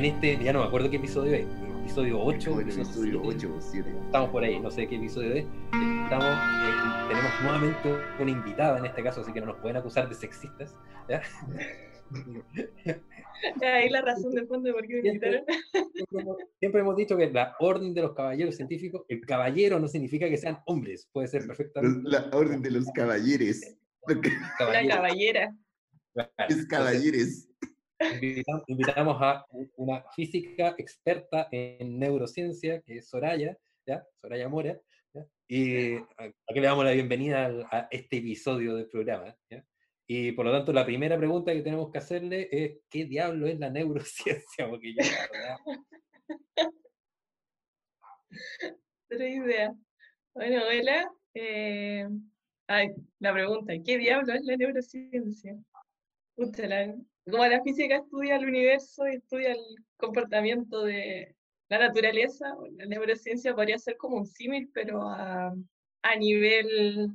en este, ya no me acuerdo qué episodio es, episodio 8, Como en el episodio 8 o 7. estamos por ahí, no sé qué episodio es. Estamos, eh, tenemos nuevamente una invitada en este caso, así que no nos pueden acusar de sexistas. ¿ya? Ahí la razón de fondo de por qué me invitaron. Siempre hemos, siempre hemos dicho que la orden de los caballeros científicos, el caballero no significa que sean hombres, puede ser perfectamente. La orden de los caballeres. Caballero. caballera. Es Entonces, caballeres. Invitamos, a una física experta en neurociencia, que es Soraya, ¿ya? Soraya Mora, ¿ya? y a, a que le damos la bienvenida al- a, este episodio del programa. ¿ya? Y por lo tanto, la primera pregunta que tenemos que hacerle es, ¿qué diablo es la neurociencia? Porque verdad, Otra idea. Bueno, hola. Eh, ay, la pregunta, ¿qué diablo es la neurociencia? Pucha, la- como la física estudia el universo y estudia el comportamiento de la naturaleza, la neurociencia podría ser como un símil, pero a, a nivel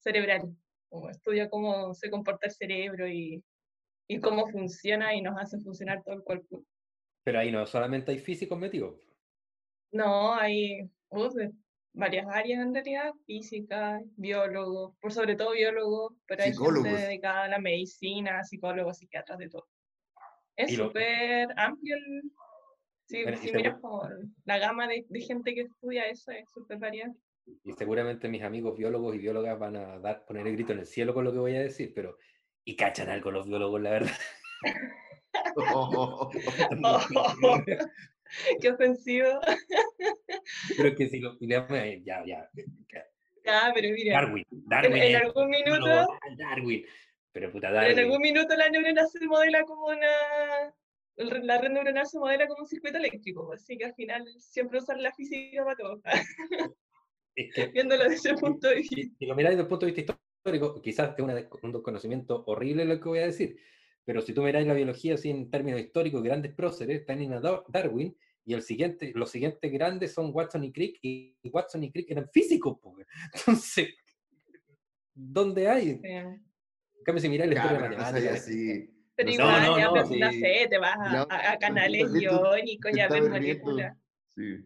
cerebral. Como estudia cómo se comporta el cerebro y, y cómo funciona y nos hace funcionar todo el cuerpo. pero ahí no solamente hay físicos metidos. No, hay uh, varias áreas en realidad, física, biólogos, por sobre todo biólogos, pero hay Psicólogos. gente dedicada a la medicina, psicólogos, psiquiatras, de todo. Es lo- súper amplio el... Si, Bueno, si seguro- miras como la gama de, de gente que estudia eso, es súper variada. Y seguramente mis amigos biólogos y biólogas van a dar, poner el grito en el cielo con lo que voy a decir, pero... Y cachan algo los biólogos, la verdad. Oh, ¡Qué ofensivo! Pero que si lo miramos, eh, ya, ya. ya, Ya, pero mira, Darwin, Darwin. en algún minuto, Darwin. Pero puta, pero en Darwin. algún minuto la neurona se modela como una... La red neuronal se modela como un circuito eléctrico, así que al final siempre usar la física para todo, Es que viéndolo desde ese punto de vista. si lo miráis desde el punto de vista histórico, quizás es un desconocimiento horrible lo que voy a decir, pero si tú miráis la biología así en términos históricos, grandes próceres, a Dar- Darwin, y el siguiente, los siguientes grandes son Watson y Crick, y Watson y Crick eran físicos, po, güey. entonces, ¿dónde hay? En Eh, cambio, si miráis la historia pero no soy matemática, así. Pero No, igual, no, ya, no, pues, no sí. sé, te vas a, a- a canales iónicos, ya ves moléculas. Sí.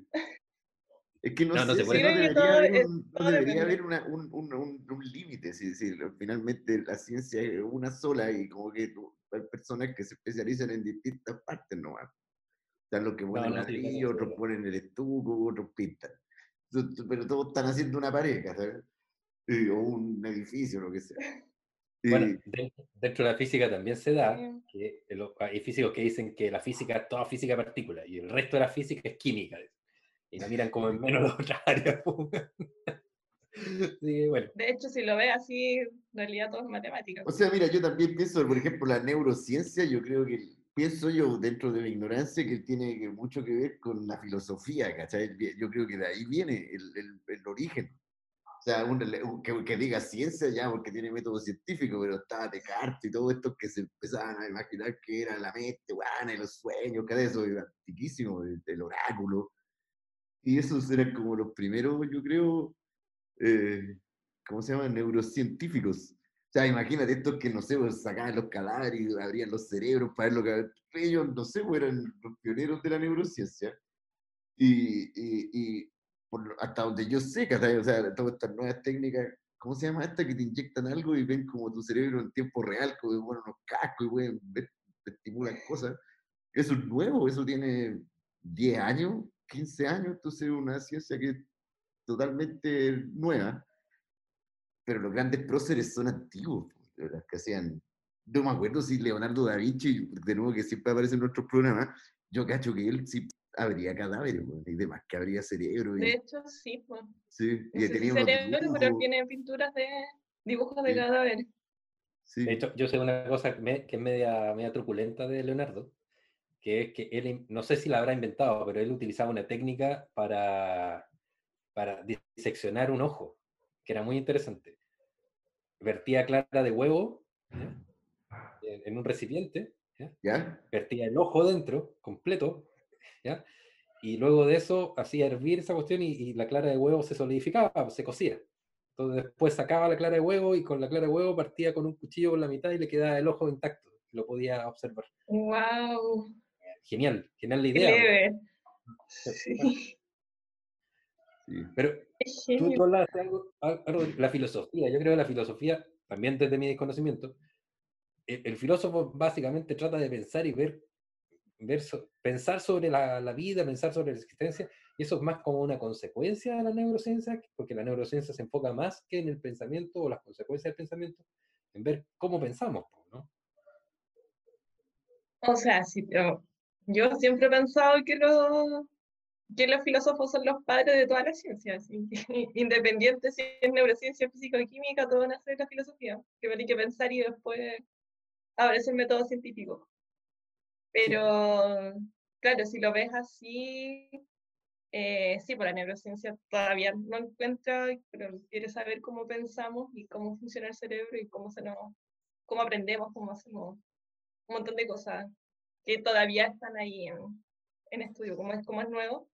Es que no, No, no sé se puede. no Creo que debería todo haber un, no debería haber una- un, un, un, un límite. Si, si lo- finalmente la ciencia es una sola y como que tú- hay personas que se especializan en distintas partes nomás. Están los que ponen no, sí, ladrillo, claro, otros sí. ponen el estuco, otros pintan. Pero todos están haciendo una pareja, ¿sabes? Y- O un edificio, lo que sea. Y- Bueno, de- dentro de la física también se da Sí. que hay físicos que dicen que la física es toda física de partículas y el resto de la física es química. Y la miran como en menos las otras áreas. Sí, bueno. De hecho, si lo ves así, en realidad todo es matemática. O sea, mira, yo también pienso, por ejemplo, la neurociencia, yo creo que, pienso yo, dentro de mi ignorancia, que tiene mucho que ver con la filosofía, ¿cachai? Yo creo que de ahí viene el, el- el origen. O sea, un- que, que diga ciencia ya, porque tiene método científico, pero estaba Descartes y todo esto que se empezaban a imaginar que era la mente, guana, y los sueños, que eso, era antiquísimo, el, el oráculo. Y esos eran como los primeros, yo creo, eh, ¿cómo se llaman? Neurocientíficos. O sea, imagínate estos que, no sé, pues, sacaban los cadáveres y abrían los cerebros para ver lo que... Ellos, no sé, pues, eran los pioneros de la neurociencia. Y, y, y por hasta donde yo sé. O sea, todas estas nuevas técnicas, ¿cómo se llama esta? Que te inyectan algo y ven como tu cerebro en tiempo real, como bueno, unos cascos y ver, te estimulan cosas. Eso es nuevo, eso tiene 10 años, 15 años, entonces es una ciencia que totalmente nueva pero los grandes próceres son antiguos, las que hacían. No me acuerdo si Leonardo da Vinci, de nuevo que siempre aparece en nuestros programas, yo cacho que él sí habría cadáveres, y demás, que habría cerebro. Y, De hecho, sí, pues. sí, No y tenía cerebro, pero dibujos, tiene pinturas de dibujos de Sí. cadáveres. sí. De hecho, yo sé una cosa que, me- que es media, media truculenta de Leonardo, que es que él, no sé si la habrá inventado, pero él utilizaba una técnica para, para diseccionar un ojo, que era muy interesante. Vertía clara de huevo ¿ya? en, en un recipiente, ¿ya? ¿Ya? vertía el ojo dentro, completo, ¿ya? y luego de eso hacía hervir esa cuestión y, y la clara de huevo se solidificaba, se cocía. Entonces después sacaba la clara de huevo y con la clara de huevo partía con un cuchillo por la mitad y le quedaba el ojo intacto. Lo podía observar. ¡Wow! Genial, genial la ¡Qué idea. Sí, Sí. Pero tú, genio. tú hablas de algo, al- algo de la filosofía. Yo creo que la filosofía, también desde mi desconocimiento, el, el filósofo básicamente trata de pensar y ver, ver so- pensar sobre la, la vida, pensar sobre la existencia, y eso es más como una consecuencia de la neurociencia, porque la neurociencia se enfoca más que en el pensamiento o las consecuencias del pensamiento, en ver cómo pensamos, ¿no? O sea, sí, pero yo siempre he pensado que los, que los filósofos son los padres de todas las ciencias, independiente si es neurociencia, física o química, todo nace de la filosofía, que hay que pensar y después aparece el método científico. Pero, claro, si lo ves así, eh, sí, por la neurociencia todavía no encuentra, pero quiere saber cómo pensamos y cómo funciona el cerebro y cómo, se nos, cómo aprendemos, cómo hacemos un montón de cosas que todavía están ahí en, en estudio, como es, como es nuevo,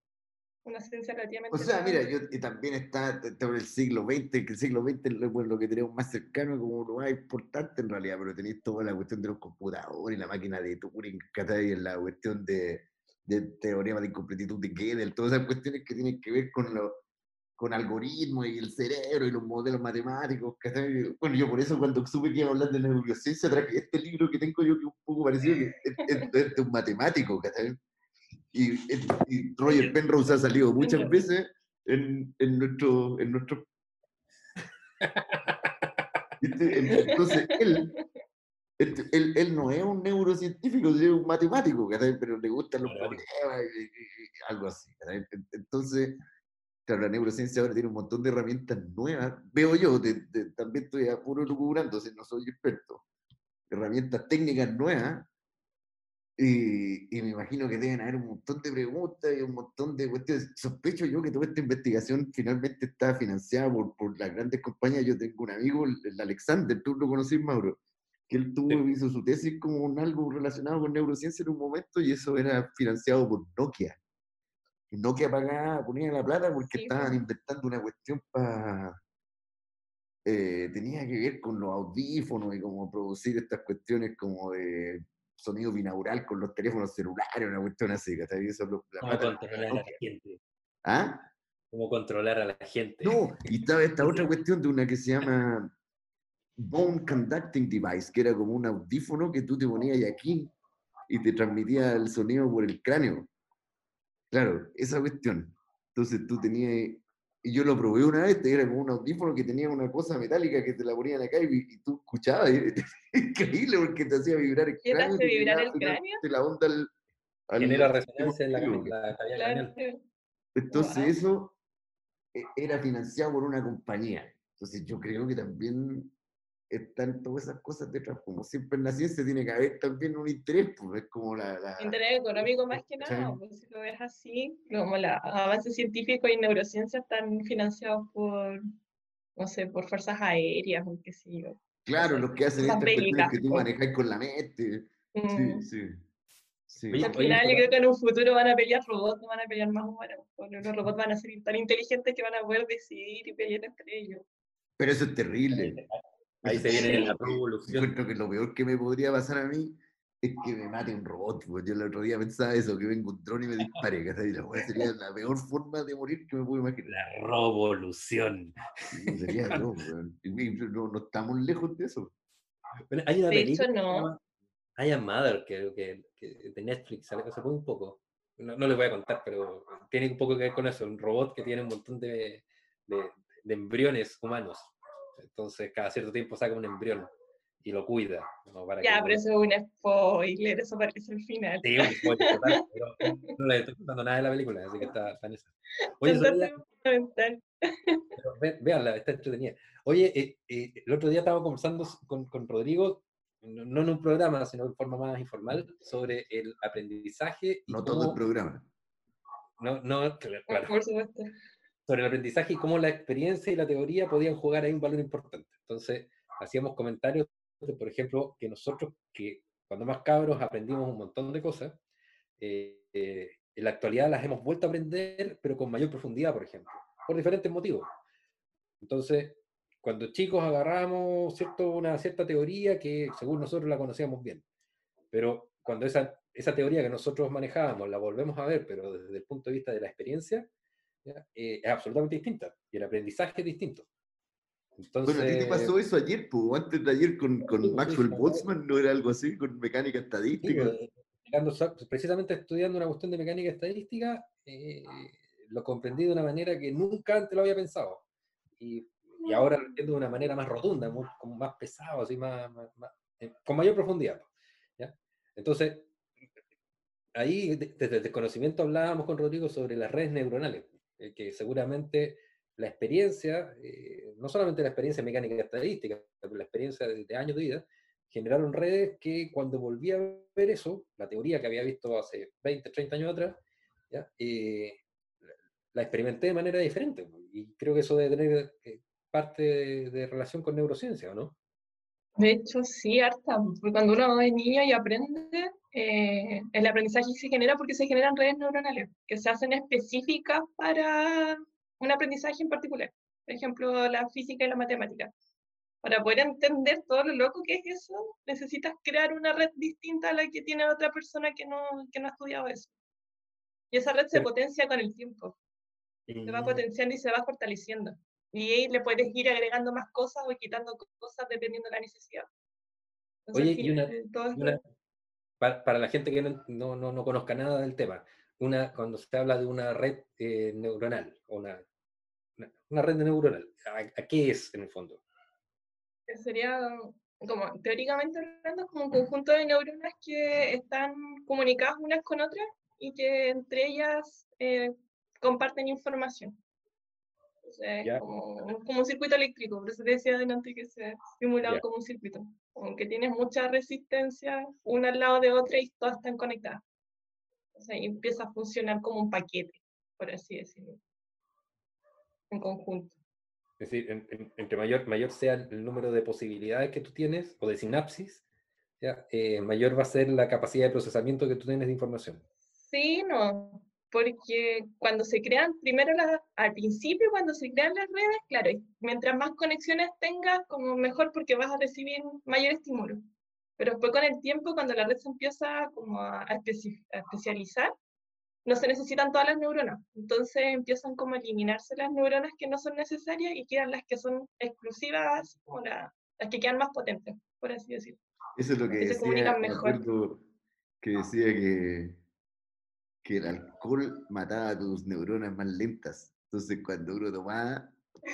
una ciencia relativamente O sea, mira, yo, y también está, está en el siglo XX, que el siglo XX es lo, bueno, lo que tenemos más cercano como lo más importante en realidad, pero tenéis toda la cuestión de los computadores, la máquina de Turing, ¿cachai? la cuestión de, de teorema de incompletitud de Gödel, todas esas cuestiones que tienen que ver con los con algoritmos y el cerebro y los modelos matemáticos, ¿cachai? Bueno, yo por eso cuando supe que iba a hablar de neurociencia traje este libro que tengo yo que un poco parecido, que es, es- es de un matemático, ¿cachai? Y, y Roger Penrose ha salido muchas veces en, en nuestro, en nuestro. Entonces, él, él, él no es un neurocientífico, es un matemático, ¿cachai? pero le gustan los problemas, y, y- algo así. En- Entonces, claro, la neurociencia ahora tiene un montón de herramientas nuevas, veo yo, de- de- también estoy a puro lucubrando, si no soy experto, herramientas técnicas nuevas, y, y me imagino que deben haber un montón de preguntas y un montón de cuestiones. Sospecho yo que toda esta investigación finalmente está financiada por, por las grandes compañías. Yo tengo un amigo, el, Alexander, tú lo conocís, Mauro, que él tuvo, hizo su tesis como un algo relacionado con neurociencia en un momento y eso era financiado por Nokia. Y Nokia pagaba, ponía la plata porque Sí, estaban pues. inventando una cuestión para... tenía que ver con los audífonos y cómo producir estas cuestiones como de sonido binaural con los teléfonos celulares, una cuestión así, ¿cachai? Eso lo- la Cómo controlar a la gente. ¿Ah? Cómo controlar a la gente. No, y estaba esta otra cuestión de una que se llama Bone Conducting Device, que era como un audífono que tú te ponías aquí y te transmitía el sonido por el cráneo. Claro, esa cuestión. Entonces tú tenías, y yo lo probé una vez, era como un audífono que tenía una cosa metálica que te la ponían acá y, y tú escuchabas, y, increíble porque te hacía vibrar el ¿Qué te cráneo. hace te vibrar el cráneo? la onda al, al- Genera resonancia en la, la Claro. entonces eso eh, era financiado por una compañía. Entonces yo creo que también están todas esas cosas detrás. Como siempre en la ciencia tiene que haber también un interés, pues es como la... la- Interés económico más que nada, pues si lo ves así, como los avances científicos y neurociencia están financiados por, no sé, por fuerzas aéreas o qué sé yo. Claro, cosas los que hacen estas cuestiones que tú manejas con la mente. Sí, Mm. sí. sí. Oye, Al oye, final yo creo que en un futuro van a pelear robots, no van a pelear más humanos, porque los robots van a ser tan inteligentes que van a poder decidir y pelear entre ellos. Pero eso es terrible. Ahí se viene la Yo revolución. Encuentro que lo peor que me podría pasar a mí es que me mate un robot. pues. Yo el otro día pensaba eso, que venga un dron y me dispare. La sería la peor forma de morir que me puedo imaginar. La revolución. Sí, sería y no, no estamos lejos de eso. Bueno, hay una De hecho, película no. I Am Mother, que, que, que de Netflix, sale hace muy poco. No, no les voy a contar, pero tiene un poco que ver con eso. Un robot que tiene un montón de, de, de embriones humanos. Entonces, cada cierto tiempo saca un embrión y lo cuida. ¿no? Para Ya, que pero eso es un spoiler, eso parece el final. Sí, un spoiler total, pero no le estoy contando nada de la película, así que está, está en esa. Oye, Entonces, Soraya, fundamental. pero ve- véanla, está entretenida. Oye, eh, eh, el otro día estaba conversando con, con Rodrigo, no, no en un programa, sino de forma más informal, sobre el aprendizaje y No todo el programa. no, no, claro, claro, Por supuesto. Sobre el aprendizaje y cómo la experiencia y la teoría podían jugar ahí un valor importante. Entonces, hacíamos comentarios, de, por ejemplo, que nosotros, que cuando más cabros aprendimos un montón de cosas, eh, eh, en la actualidad las hemos vuelto a aprender, pero con mayor profundidad, por ejemplo, por diferentes motivos. Entonces, cuando chicos agarramos ¿cierto? una cierta teoría que según nosotros la conocíamos bien, pero cuando esa, esa teoría que nosotros manejábamos la volvemos a ver, pero desde el punto de vista de la experiencia, eh, es absolutamente distinta y el aprendizaje es distinto. Entonces, bueno, ¿a ti te pasó eso ayer, pues, antes de ayer con, con Maxwell Boltzmann? ¿No era algo así, con mecánica estadística? Pues, precisamente estudiando una cuestión de mecánica estadística, eh, lo comprendí de una manera que nunca antes lo había pensado. Y, y ahora lo entiendo de una manera más rotunda, como más pesado, así más, eh, con mayor profundidad. ¿ya? Entonces, ahí desde el desconocimiento hablábamos con Rodrigo sobre las redes neuronales, eh, que seguramente la experiencia, eh, no solamente la experiencia mecánica y estadística, pero la experiencia de, años de vida, generaron redes que cuando volví a ver eso, la teoría que había visto hace 20, 30 años atrás, eh, la experimenté de manera diferente. Y creo que eso debe tener parte de, relación con neurociencia, ¿o no? De hecho, sí, harta. Porque cuando uno es niño y aprende, el aprendizaje se genera porque se generan redes neuronales que se hacen específicas para un aprendizaje en particular, por ejemplo, la física y la matemática. Para poder entender todo lo loco que es eso, necesitas crear una red distinta a la que tiene otra persona que no, que no ha estudiado eso. Y esa red se potencia con el tiempo. Se va potenciando y se va fortaleciendo. Y ahí le puedes ir agregando más cosas o quitando cosas dependiendo de la necesidad. Oye, y una, eh, para, la gente que no, no, no, conozca nada del tema, una, cuando se habla de una red eh, neuronal, una una red neuronal. ¿A, qué es en el fondo? Sería como teóricamente hablando como un conjunto de neuronas que están comunicadas unas con otras y que entre ellas eh, comparten información. Como, un circuito eléctrico, por eso decía adelante que se simulado como un circuito, aunque tienes mucha resistencia una al lado de otra y todas están conectadas. O sea, empieza a funcionar como un paquete, por así decirlo en conjunto. Es decir, entre mayor, mayor sea el número de posibilidades que tú tienes o de sinapsis, ¿ya? Eh, mayor va a ser la capacidad de procesamiento que tú tienes de información. Sí, no, porque cuando se crean, primero al principio, cuando se crean las redes, claro, mientras más conexiones tengas, como mejor porque vas a recibir mayor estímulo. Pero después con el tiempo, cuando la red se empieza como a, a especializar, no se necesitan todas las neuronas. Entonces empiezan como a eliminarse las neuronas que no son necesarias y quedan las que son exclusivas, o las que quedan más potentes, por así decirlo. Eso es lo que, decía, se comunican mejor. Que decía que, que el alcohol mataba tus neuronas más lentas. Entonces cuando uno tomaba,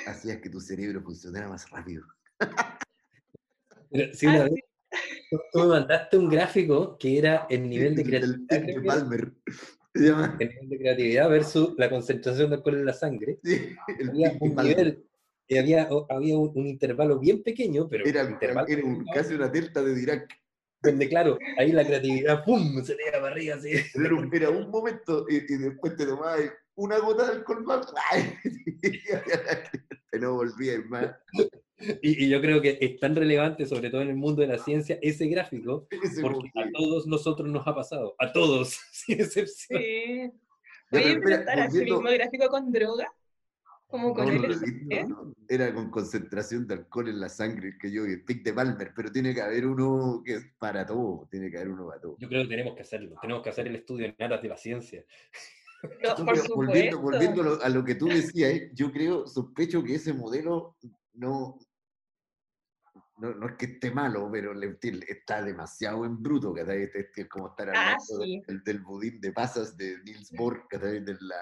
hacías que tu cerebro funcionara más rápido. Sí, una ah, vez, tú me mandaste un gráfico que era el nivel de creatividad. El, Palmer. El nivel de creatividad versus la concentración de alcohol en la sangre. había un nivel, había, había un, intervalo bien pequeño, pero era, era casi una delta de Dirac. Donde, claro, ahí la creatividad, ¡pum! se te iba para arriba así. Era un, momento y, después te tomabas una gota de alcohol más. y no volvías más. Y, yo creo que es tan relevante, sobre todo en el mundo de la ciencia, ese gráfico, porque a todos nosotros nos ha pasado, a todos, sin excepción. Sí. Oye, pero estar así mismo gráfico con droga, como con no, Era con concentración de alcohol en la sangre, que yo vi, el pic de Palmer, pero tiene que haber uno que es para todo, tiene que haber uno para todo. Yo creo que tenemos que hacerlo, tenemos que hacer el estudio en aras de la ciencia. volviendo, volviendo, a lo que tú decías, yo creo, sospecho que ese modelo no, no, no, es que esté malo, pero está demasiado en bruto, que este es como estar ah, hablando del, del, budín de pasas de Niels Bohr, que de la,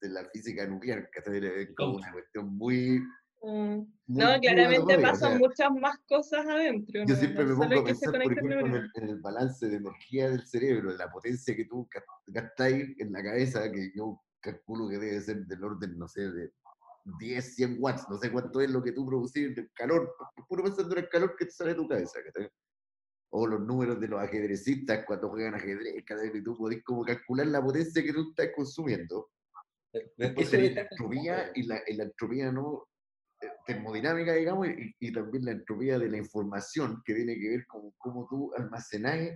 de la física nuclear, que es como una cuestión muy... Mm. no, claramente pasan muchas más cosas adentro. Yo siempre me pongo a pensar, por ejemplo, en el, en el, balance de energía del cerebro, en la potencia que tú gastáis en la cabeza, que yo calculo que debe ser del orden, no sé, de 10, 100 watts, no sé cuánto es lo que tú producís del calor, puro pensando en el calor que te sale de tu cabeza. O los números de los ajedrecistas cuando juegan ajedrez, y tú podés como calcular la potencia que tú estás consumiendo. Eh, Después la entropía y la, la entropía no eh, termodinámica, digamos, y, y, también la entropía de la información que tiene que ver con cómo tú almacenás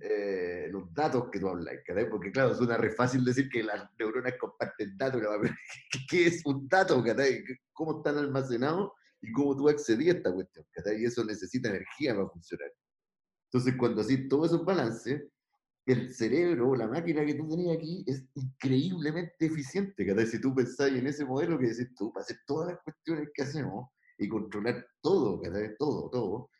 eh, los datos que tú hablas. Porque claro, suena re fácil decir que las neuronas comparten datos, pero ¿qué es un dato. ¿Cómo están almacenados y cómo tú accedías a esta cuestión. Y eso necesita energía para funcionar. Entonces, cuando así todo esos balances, el cerebro, la máquina que tú tenías aquí, es increíblemente eficiente. ¿cachai? Si tú pensás en ese modelo que decís tú, para hacer todas las cuestiones que hacemos y controlar todo, ¿cachai? todo, todo,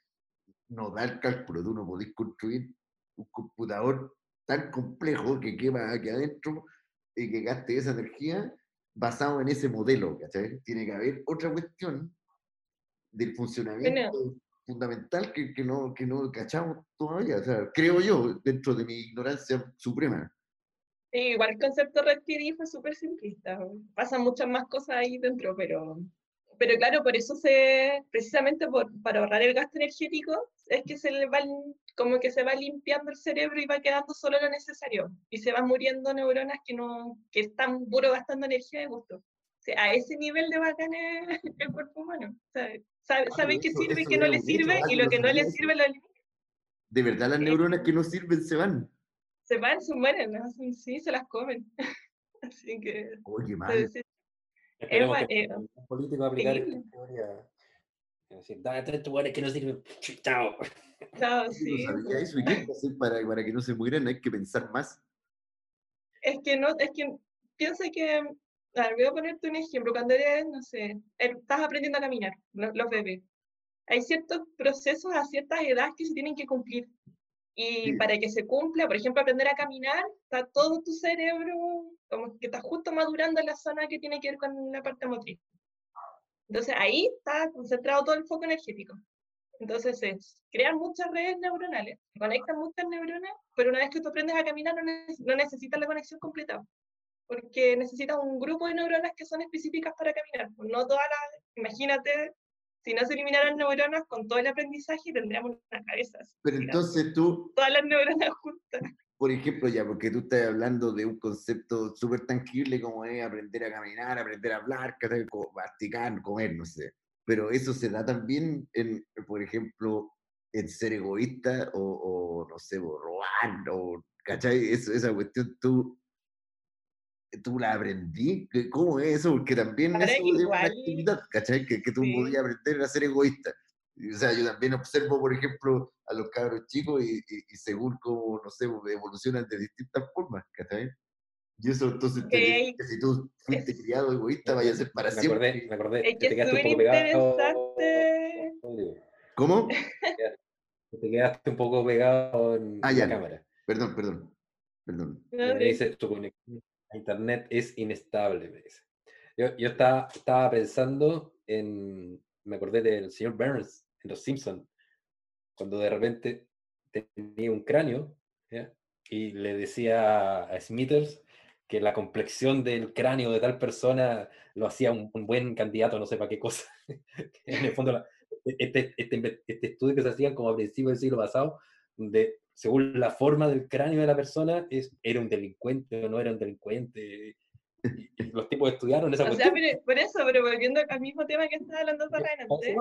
no da el cálculo. Tú no podés construir un computador tan complejo que quema aquí adentro y que gaste esa energía basado en ese modelo, ¿cachai? Tiene que haber otra cuestión del funcionamiento fundamental que, que, no, que no cachamos todavía, o sea, creo yo, dentro de mi ignorancia suprema. igual el concepto Red fue súper simplista, pasan muchas más cosas ahí dentro, pero pero claro, por eso se, precisamente por, para ahorrar el gasto energético, es que se le va, como que se va limpiando el cerebro y va quedando solo lo necesario. Y se van muriendo neuronas que no, que están puro gastando energía de gusto. O sea, a ese nivel de bacán el cuerpo humano. Sabe, sabe qué sirve y qué no le sirve, y lo que no le sirve lo elimina. De verdad, las neuronas que no sirven se van. Se van, se mueren, sí, se las comen. Así que. Oye, mal. Esperemos que eh, un político aplicar esta teoría. Decir, dale tu que no sirve. Chao. Chao, sí. No sabía eso. ¿Y qué hacer para, para que no se mueran? Hay que pensar más. Es que no, es que piensa que, a ver, voy a ponerte un ejemplo. Cuando eres, no sé, estás aprendiendo a caminar, los, los bebés. Hay ciertos procesos a ciertas edades que se tienen que cumplir. Y para que se cumpla, por ejemplo, aprender a caminar, está todo tu cerebro como que está justo madurando en la zona que tiene que ver con la parte motriz. Entonces ahí está concentrado todo el foco energético. Entonces es, crean muchas redes neuronales, conectan muchas neuronas, pero una vez que tú aprendes a caminar no, no necesitas la conexión completa, porque necesitas un grupo de neuronas que son específicas para caminar. No todas las, imagínate si no se eliminaran neuronas con todo el aprendizaje, tendríamos una cabeza. Pero entonces tú... Todas las neuronas juntas. Por ejemplo, ya, porque tú estás hablando de un concepto súper tangible como es aprender a caminar, aprender a hablar, masticar, comer, no sé. Pero eso se da también en, por ejemplo, en ser egoísta o, o no sé, robar, o, ¿cachai? Eso, esa cuestión tú tú la aprendí. ¿Cómo es eso? Porque también eso es una actividad, ¿cachai? Que, que tú podías aprender a ser egoísta. O sea, yo también observo, por ejemplo, a los cabros chicos y, y, según cómo, no sé, evolucionan de distintas formas, ¿cachai? Y eso, entonces, que si tú fuiste criado egoísta, vaya a ser para me siempre. Acordé, me acordé, es que te quedaste un poco pegado. ¿Cómo? Te quedaste un poco pegado en ah, la cámara. Perdón, perdón. Perdón. Me dice, tu conexión Internet es inestable, me dice. Yo, yo estaba, estaba pensando en, me acordé del señor Burns en Los Simpsons, cuando de repente tenía un cráneo y le decía a Smithers que la complexión del cráneo de tal persona lo hacía un, buen candidato, no sé para qué cosa. en el fondo, este, este, este, estudio que se hacían como a principios del siglo pasado, de según la forma del cráneo de la persona, es, era un delincuente o no era un delincuente. Y, los tipos estudiaron esa o Sea, por eso, pero volviendo al mismo tema que estaba hablando para adelante.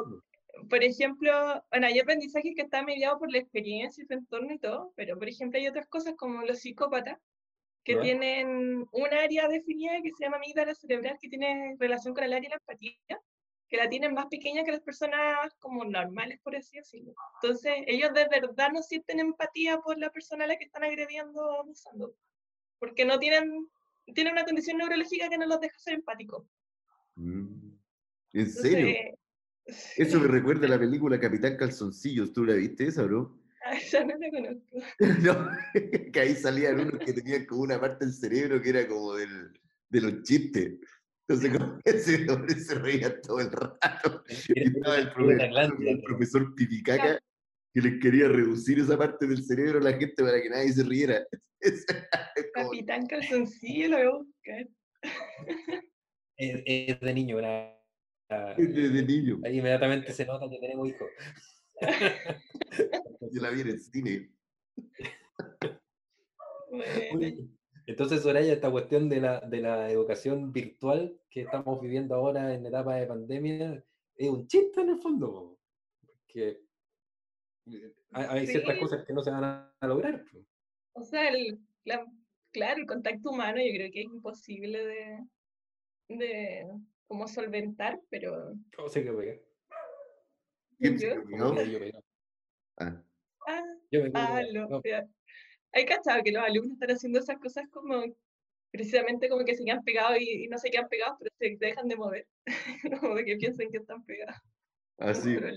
Por ejemplo, bueno, hay aprendizajes que están mediados por la experiencia y su entorno y todo, pero por ejemplo hay otras cosas como los psicópatas, que tienen un área definida que se llama amígdala cerebral, que tiene relación con el área de la empatía, que la tienen más pequeña que las personas como normales, por así decirlo. Entonces, ellos de verdad no sienten empatía por la persona a la que están agrediendo o abusando, porque no tienen, tienen una condición neurológica que no los deja ser empáticos. Mm, ¿En serio? Eso me recuerda a la película Capitán Calzoncillos, ¿tú la viste esa, bro? Ah, ya no la conozco. no, que ahí salían unos que tenían como una parte del cerebro que era como del, de los chistes. Entonces, como ese hombre se reía todo el rato. Y estaba el profesor, el profesor Pipicaca que les quería reducir esa parte del cerebro a la gente para que nadie se riera. Capitán Calzoncillo lo voy a buscar. Es, de niño, era. Es de, niño. Ahí inmediatamente se nota que tenemos hijos. Yo la vi en el cine. Entonces, Soraya, esta cuestión de la, de la educación virtual que estamos viviendo ahora en etapa de pandemia es un chiste en el fondo. Porque hay, hay ciertas Sí. cosas que no se van a, a lograr. O sea, el, la- claro, el contacto humano yo creo que es imposible de, de como solventar, pero ¿Cómo se quedó pegado? ¿Quién yo, yo? Ah, ah, Yo me ah, lo- No. Hay cachado que los alumnos están haciendo esas cosas como precisamente como que se quedan pegados y, y no se quedan pegados, pero se dejan de mover, como de que piensen que están pegados. así.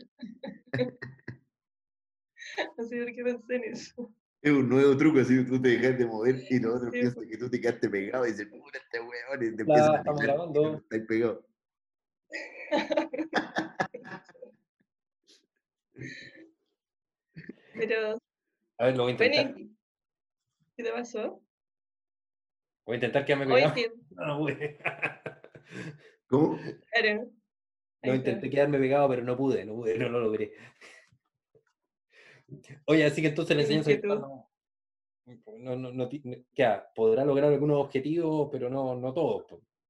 Así porque pensé en eso. Es un nuevo truco, así tú te dejas de mover y los otros Sí, piensan que tú te quedaste pegado y dicen, puta este weón, y te empiezan a grabando. estás pegado. Pero, A ver, lo voy a intentar. ¿Qué te pasó? Voy a intentar quedarme Hoy pegado. No, güey. ¿Cómo? claro. No intenté quedarme pegado, pero no pude, no pude, no lo logré. Oye, así que entonces Qué enseñanza no, no, no, ya, podrá lograr algunos objetivos, pero no, no todos.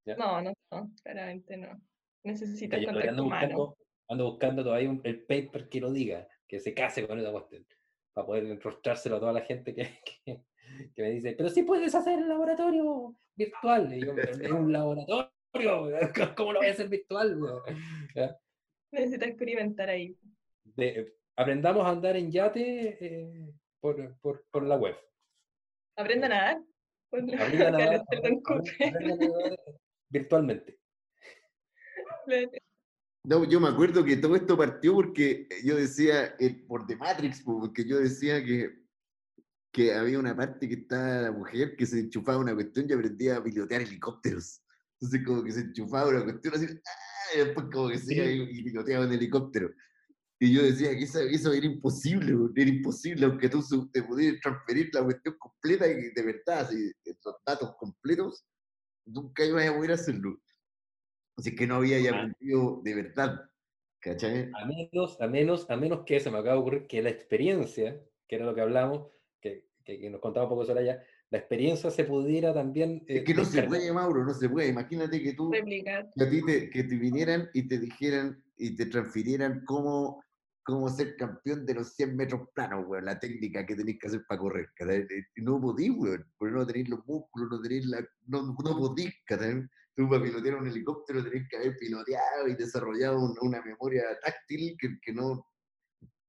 ¿ya? No, no, no, claramente no. Necesitas contacto ando humano. buscando, ando buscando todavía un- el paper que lo diga, que se case con esa cuestión, para poder enrostrárselo a toda la gente que, que, que me dice, pero sí puedes hacer el laboratorio virtual. Y yo, "Pero no es un laboratorio, ¿cómo lo voy a hacer virtual? weón?". ¿Ya? Necesitas experimentar ahí. De- aprendamos a andar en yate eh, por, por, por la web. Aprenda a nadar. Con la Aprenda a nadar, aprenda- a nadar virtualmente. No, yo me acuerdo que todo esto partió porque yo decía, eh, por The Matrix, po, porque yo decía que, que había una parte que estaba la mujer que se enchufaba una cuestión y aprendía a pilotear helicópteros. Entonces como que se enchufaba una cuestión así, ¡ah! y después como que se iba y, piloteaba un helicóptero. Y yo decía que eso, eso era imposible, po, era imposible, aunque tú te pudieras transferir la cuestión completa y de verdad, así, los datos completos, nunca ibas a poder hacerlo. Así que no había ya Ah. aprendido de verdad. ¿Cachai? A menos, a menos, a menos que se me acaba de ocurrir que la experiencia, que era lo que hablamos, que, que- nos contaba un poco Soraya, la experiencia se pudiera también. Es eh, que no se descargar. puede, Mauro, no se puede. Imagínate que tú, que a ti te, que te vinieran y te dijeran y te transfirieran cómo, cómo ser campeón de los 100 metros planos, weón, la técnica que tenés que hacer para correr. Y No podís, weón, porque no tenéis los músculos, no tenéis la. No, no podís, ¿cachai? Tú para pilotear un helicóptero tenés que haber piloteado y desarrollado un- una memoria táctil que, que no.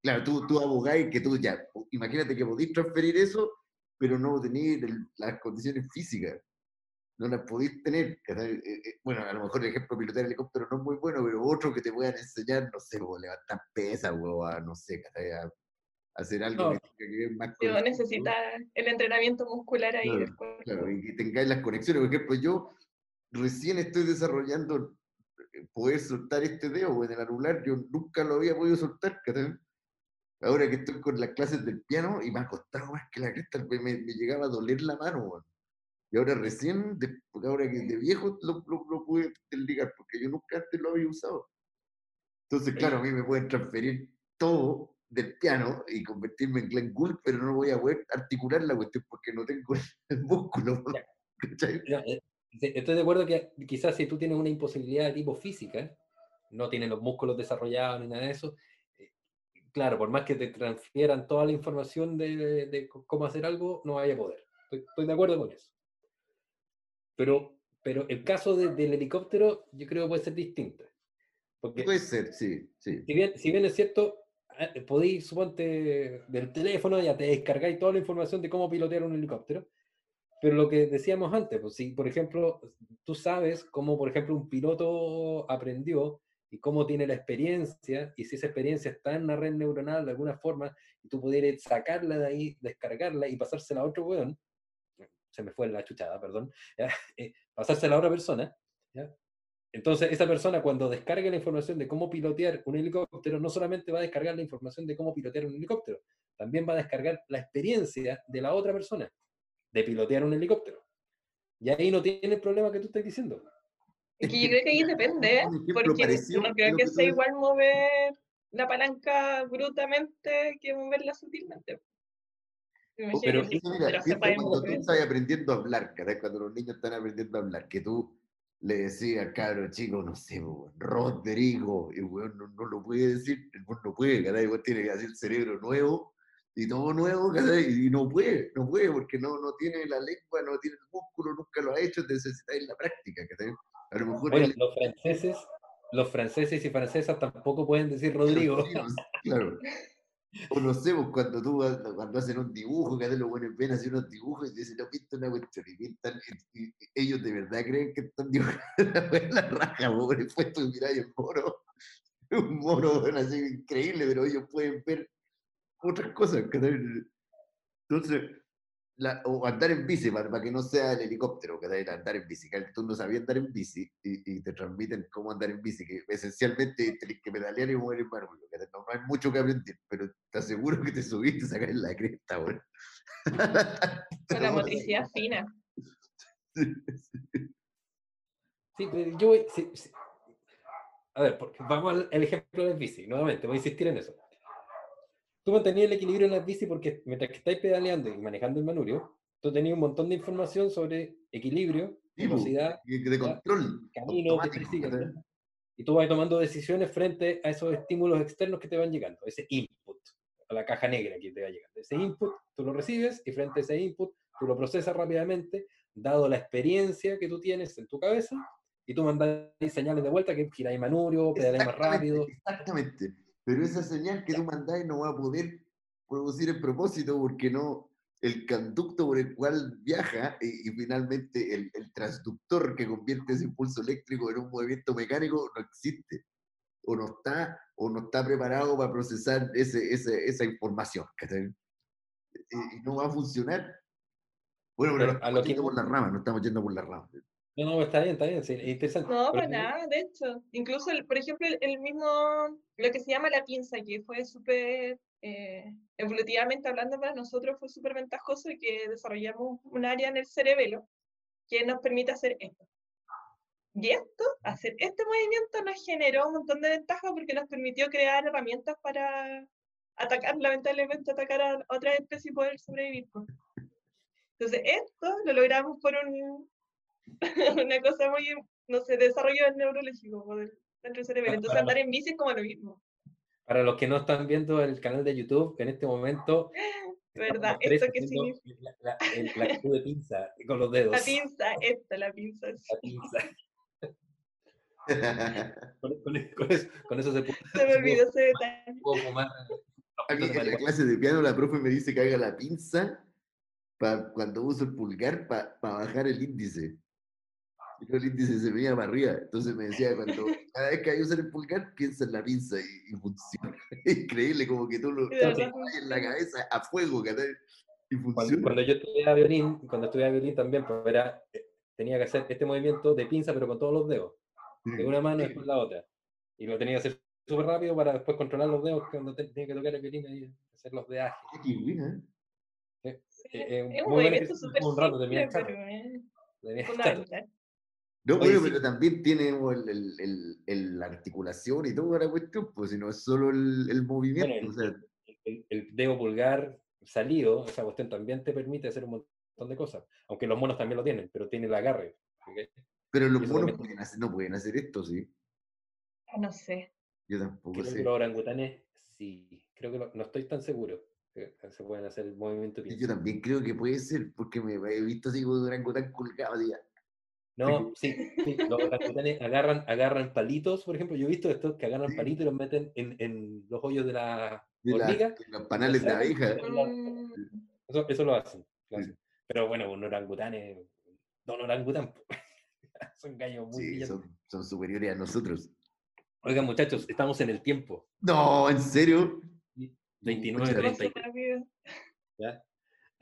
Claro, tú, tú abogáis que tú ya. Imagínate que podís transferir eso, pero no tenéis las condiciones físicas no las podéis tener. Eh, eh, Bueno, a lo mejor el ejemplo de pilotar helicóptero no es muy bueno, pero otro que te puedan enseñar, no sé, o levantar pesas, o a, no sé, a, hacer algo No. que tenga que ver más con vos el entrenamiento muscular ahí Claro, cuerpo. Claro, y que tengáis las conexiones. Por ejemplo, yo recién estoy desarrollando eh, poder soltar este dedo en el anular, yo nunca lo había podido soltar, ¿cachai? Ahora que estoy con las clases del piano y me ha costado más que la cresta, me, me- llegaba a doler la mano, weón. Y ahora recién, de- ahora que de viejo lo, lo, lo pude desligar, porque yo nunca antes lo había usado. Entonces, claro, a mí me pueden transferir todo del piano y convertirme en Glenn Gould, pero no voy a poder articular la cuestión porque no tengo el músculo. Eh, Estoy de acuerdo que quizás si tú tienes una imposibilidad de tipo física, no tienes los músculos desarrollados ni nada de eso, claro, por más que te transfieran toda la información de, de- de cómo hacer algo, no vaya a poder. Estoy, estoy de acuerdo con eso. Pero, pero el caso de- del helicóptero yo creo que puede ser distinto. Porque Puede ser, sí, sí. si bien, si bien es cierto, eh, podéis, suponte, del teléfono ya te descargáis toda la información de cómo pilotear un helicóptero, pero lo que decíamos antes, pues si, por ejemplo, tú sabes cómo, por ejemplo, un piloto aprendió y cómo tiene la experiencia, y si esa experiencia está en una red neuronal de alguna forma, y tú pudieras sacarla de ahí, descargarla y pasársela a otro weón, se me fue la chuchada, perdón, ¿ya? Eh, pasársela a otra persona, ¿ya? Entonces, esa persona cuando descargue la información de cómo pilotear un helicóptero, no solamente va a descargar la información de cómo pilotear un helicóptero, también va a descargar la experiencia de la otra persona de pilotear un helicóptero. Y ahí no tiene el problema que tú estás diciendo. Es que yo creo que ahí depende, ¿eh? Porque parecido no creo que que sea igual mover la palanca brutamente que moverla sutilmente. Me imagino pero que Mira, se puede cuando tú estás aprendiendo a hablar, caray, cuando los niños están aprendiendo a hablar, que tú le decía al cabro chico, no sé, Rodrigo, y weón no, no lo puede decir, el weón no puede, cada igual tiene que hacer cerebro nuevo y todo nuevo, y no puede, no puede, porque no, no tiene la lengua, no tiene el músculo, nunca lo ha hecho, necesita ir la práctica, ¿cachai? A lo mejor Bueno, él- los franceses, los franceses y francesas tampoco pueden decir Rodrigo. Claro. O no sé, pues, cuando tú cuando hacen un dibujo, que los buenos ven hacer unos dibujos y dicen, no pinta una cuestión, y pintan, y, y- y ellos de verdad creen que están dibujando la raja, pobre, después tú mirás y el mono, un mono bueno, así increíble, pero ellos pueden ver otras cosas. Entonces, la- o andar en bici, para, que no sea el helicóptero, que andar en bici, que tú no sabías andar en bici y, y te transmiten cómo andar en bici, que esencialmente tienes que pedalear y mover el que no, no hay mucho que aprender, pero te aseguro que te subiste y te sacas la cresta, güey. Con la motricidad fina. Sí, pero yo voy. sí, sí. A ver, porque vamos al el ejemplo de bici, nuevamente, voy a insistir en eso. Tú mantenías el equilibrio en las bici porque mientras que estáis pedaleando y manejando el manubrio, tú tenías un montón de información sobre equilibrio, Sí, velocidad, de de control. camino, sigan, y tú vas tomando decisiones frente a esos estímulos externos que te van llegando, ese input, a la caja negra que te va llegando. Ese input tú lo recibes y frente a ese input tú lo procesas rápidamente, dado la experiencia que tú tienes en tu cabeza, y tú mandas señales de vuelta que giráis manubrio, pedaláis más rápido. Exactamente. Pero esa señal que tú mandás no va a poder producir el propósito porque no, el conducto por el cual viaja y, y finalmente el, el transductor que convierte ese impulso eléctrico en un movimiento mecánico no existe. O no está, o no está preparado para procesar ese, ese- esa información. Y, y no va a funcionar. Bueno, pero Pero a estamos lo que por las ramas, no estamos yendo por las ramas. No, no, está bien, está bien, sí, es interesante. No, para nada, de hecho. Incluso, el- por ejemplo, el, el mismo, lo que se llama la pinza, que fue súper, eh, evolutivamente hablando para nosotros, fue súper ventajoso y que desarrollamos un área en el cerebelo que nos permite hacer esto. Y esto, hacer este movimiento nos generó un montón de ventajas porque nos permitió crear herramientas para atacar, lamentablemente, atacar a otras especies y poder sobrevivir. pues. Entonces, esto lo logramos por un, una cosa muy, no sé, desarrollo neurológico po, del- dentro del cerebro. Entonces, para andar en bici es como lo mismo. Para los que no están viendo el canal de YouTube, en este momento. ¿Verdad? ¿Esto qué haciendo La, la, el- la de pinza con los dedos. La pinza, esta, la pinza. sí. La pinza. Con, con- con eso, con eso se puede. Se me olvidó ese detalle. A mí en la clase de piano la profe me dice que haga la pinza pa- cuando uso el pulgar para bajar el índice. Y luego el índice se me iba para arriba. Entonces me decía, cuando cada vez que hay que usar el pulgar, piensa en la pinza y, y funciona. Increíble, como que tú lo pones en la cabeza a fuego. Y Cuando, funciona. cuando yo estudiaba violín, cuando estudiaba violín también, pues era, eh, tenía que hacer este movimiento de pinza, pero con todos los dedos. De una mano y después la otra. Y lo tenía que hacer súper rápido para después controlar los dedos cuando te- tenía que tocar el violín y hacer los deajes. Qué buena, ¿eh? Eh, eh, es un movimiento súper un rato, simple, pero fundamental. No, Oye, sí. pero también tiene el, el- el- el- la articulación y toda la cuestión, pues si no es solo el, el movimiento. Bueno, o sea, el, el dedo pulgar salido, esa cuestión también te permite hacer un montón de cosas. Aunque los monos también lo tienen, pero tiene el agarre. pero los monos también- pueden hacer- no pueden hacer esto, sí. Ah, No sé. Yo tampoco Creo sé. que los orangutanes sí. Creo que lo- no estoy tan seguro que se pueden hacer el movimiento. Yo también creo que puede ser, porque me he visto así como de tan colgado, diga. No, sí, sí, los orangutanes agarran, agarran palitos, por ejemplo, yo he visto estos que agarran palitos y los meten en, en los hoyos de la De hormiga. los panales de abeja. Mm, Eso, eso lo hacen. lo Sí. hacen. Pero bueno, un orangután es. Don orangután. Son gallos muy Sí, son, son superiores a nosotros. Oigan, muchachos, estamos en el tiempo. No, ¿en serio? 29, Muchas demasiado 30. rápido. ¿ya?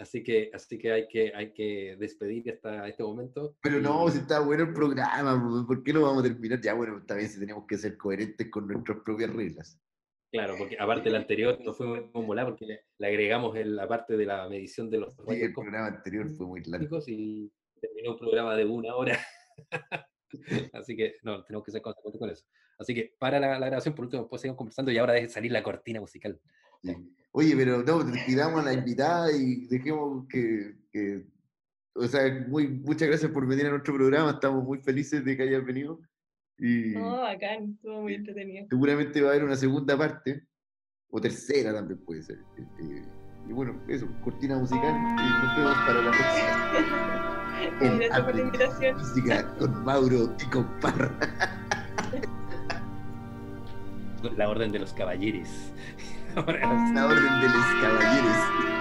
Así que, así que hay que, hay que despedir esta, este momento. Pero no, si está bueno el programa, pues, ¿por qué lo vamos a terminar? Ya, bueno, también si tenemos que ser coherentes con nuestras propias reglas. Claro, porque aparte el anterior no fue muy volado porque le, le agregamos la parte de la medición de los Sí, el programa anterior fue muy largo. y terminó un programa de una hora. Así que no, tenemos que ser consecuentes con eso. Así que para la, la grabación, por último, después seguimos conversando y ahora deje salir la cortina musical. Sí. Oye, pero no, despidamos a la invitada y dejemos que, que- o sea, muy, muchas gracias por venir a nuestro programa. Estamos muy felices de que hayas venido. Y No, bacán, estuvo muy entretenido. seguramente va a haber una segunda parte, o tercera también puede ser. Eh, y bueno, eso, cortina musical. Y nos vemos para la próxima. En Gracias por la invitación. Música con Mauro y con Parra. La orden de los caballeros. La orden de los caballeros.